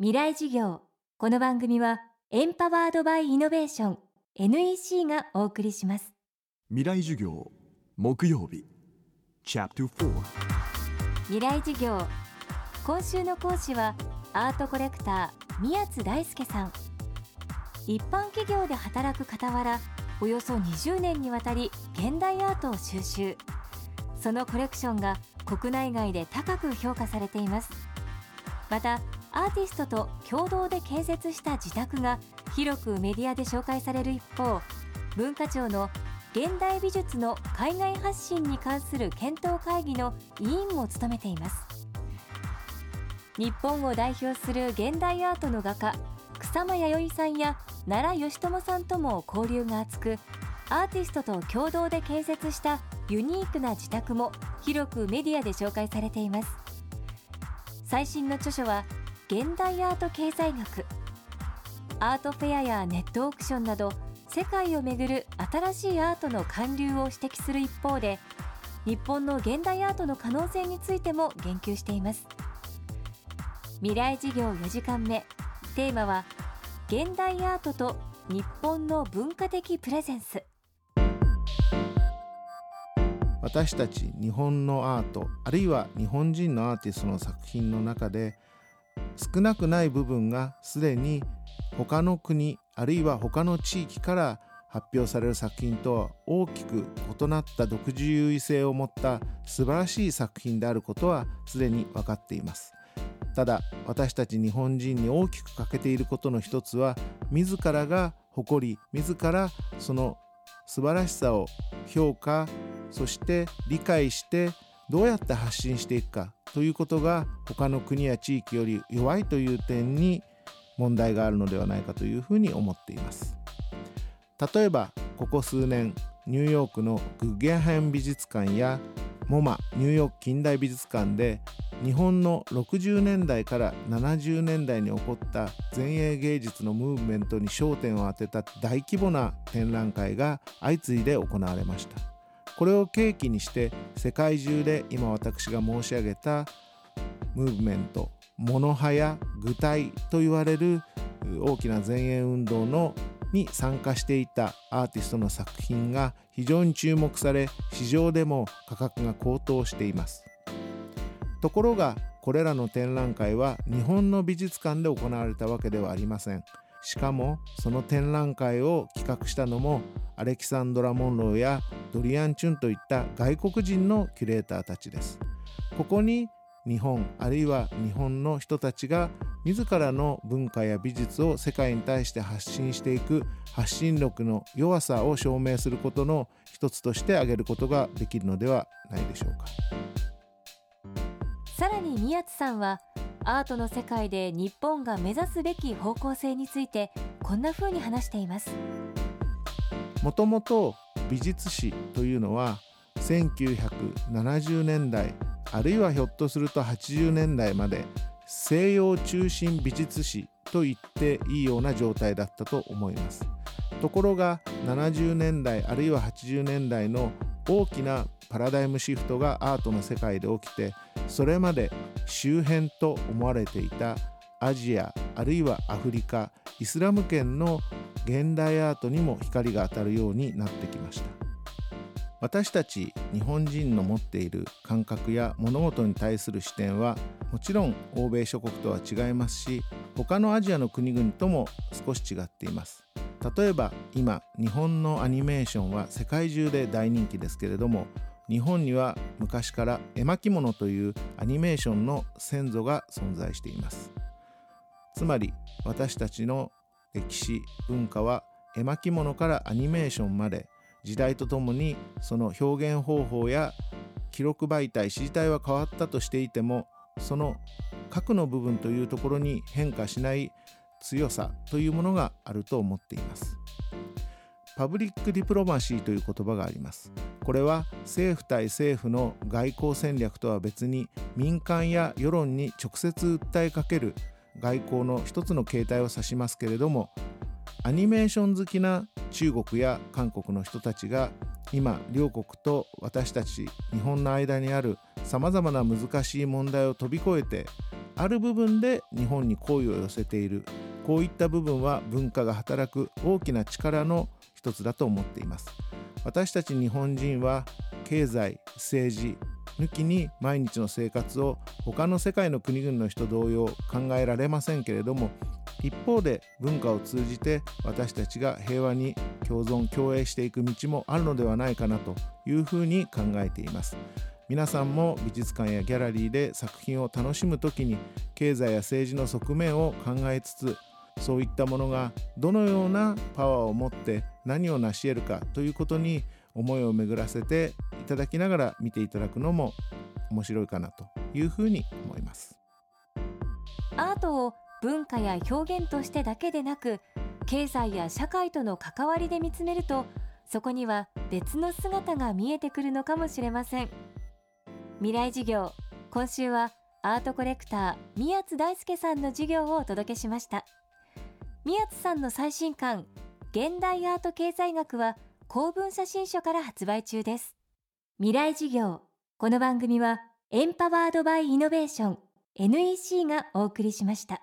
未来事業。この番組はエンパワードバイイノベーション NEC がお送りします。未来授業木曜日。チャプター未来事業。今週の講師はアートコレクター宮津大輔さん。一般企業で働く傍らおよそ20年にわたり現代アートを収集。そのコレクションが国内外で高く評価されています。またアーティストと共同で建設した自宅が広くメディアで紹介される一方文化庁の現代美術の海外発信に関する検討会議の委員も務めています。日本を代表する現代アートの画家草間彌生さんや奈良義友さんとも交流が厚くアーティストと共同で建設したユニークな自宅も広くメディアで紹介されています。最新の著書は現代アート経済学。アートフェアやネットオークションなど世界をめぐる新しいアートの韓流を指摘する一方で日本の現代アートの可能性についても言及しています。未来事業4時間目。テーマは現代アートと日本の文化的プレゼンス。私たち日本のアートあるいは日本人のアーティストの作品の中で少なくない部分がすでに他の国あるいは他の地域から発表される作品とは大きく異なった独自優位性を持った素晴らしい作品であることはすでに分かっています。ただ私たち日本人に大きく欠けていることの一つは自らが誇り自らその素晴らしさを評価そして理解してどうやって発信していくかということが他の国や地域より弱いという点に問題があるのではないかというふうに思っています。例えばここ数年ニューヨークのグッゲンハイム美術館やモマニューヨーク近代美術館で日本の60年代から70年代に起こった前衛芸術のムーブメントに焦点を当てた大規模な展覧会が相次いで行われました。これを契機にして世界中で今私が申し上げたムーブメントモノ派や具体と言われる大きな前衛運動のに参加していたアーティストの作品が非常に注目され市場でも価格が高騰しています。ところがこれらの展覧会は日本の美術館で行われたわけではありません。しかもその展覧会を企画したのもアレキサンドラ・モンローやドリアン・チュンといった外国人のキュレーターたちです。ここに日本あるいは日本の人たちが自らの文化や美術を世界に対して発信していく発信力の弱さを証明することの一つとして挙げることができるのではないでしょうか。さらに宮津さんはアートの世界で日本が目指すべき方向性についてこんな風に話しています。もともと美術史というのは1970年代あるいはひょっとすると80年代まで西洋中心美術史と言っていいような状態だったと思います。ところが70年代あるいは80年代の大きなパラダイムシフトがアートの世界で起きてそれまで周辺と思われていたアジアあるいはアフリカイスラム圏の現代アートにも光が当たるようになってきました。私たち日本人の持っている感覚や物事に対する視点はもちろん欧米諸国とは違いますし他のアジアの国々とも少し違っています。例えば今日本のアニメーションは世界中で大人気ですけれども日本には昔から絵巻物というアニメーションの先祖が存在しています。つまり私たちの歴史文化は絵巻物からアニメーションまで時代とともにその表現方法や記録媒体示体は変わったとしていてもその核の部分というところに変化しない強さというものがあると思っています。パブリックディプロマシーという言葉があります。これは政府対政府の外交戦略とは別に民間や世論に直接訴えかける外交の一つの形態を指しますけれどもアニメーション好きな中国や韓国の人たちが今両国と私たち日本の間にあるさまざまな難しい問題を飛び越えてある部分で日本に好意を寄せている。こういった部分は文化が働く大きな力の一つだと思っています。私たち日本人は経済政治抜きに毎日の生活を他の世界の国々の人同様考えられませんけれども一方で文化を通じて私たちが平和に共存共栄していく道もあるのではないかなというふうに考えています。皆さんも美術館やギャラリーで作品を楽しむ時に経済や政治の側面を考えつつそういったものがどのようなパワーを持って何を成し得るかということに思いを巡らせていただきながら見ていただくのも面白いかなというふうに思います。アートを文化や表現としてだけでなく経済や社会との関わりで見つめるとそこには別の姿が見えてくるのかもしれません。未来授業今週はアートコレクター宮津大輔さんの授業をお届けしました。宮津さんの最新刊現代アート経済学は公文写真書から発売中です。未来事業。この番組はエンパワードバイイノベーション。NEC がお送りしました。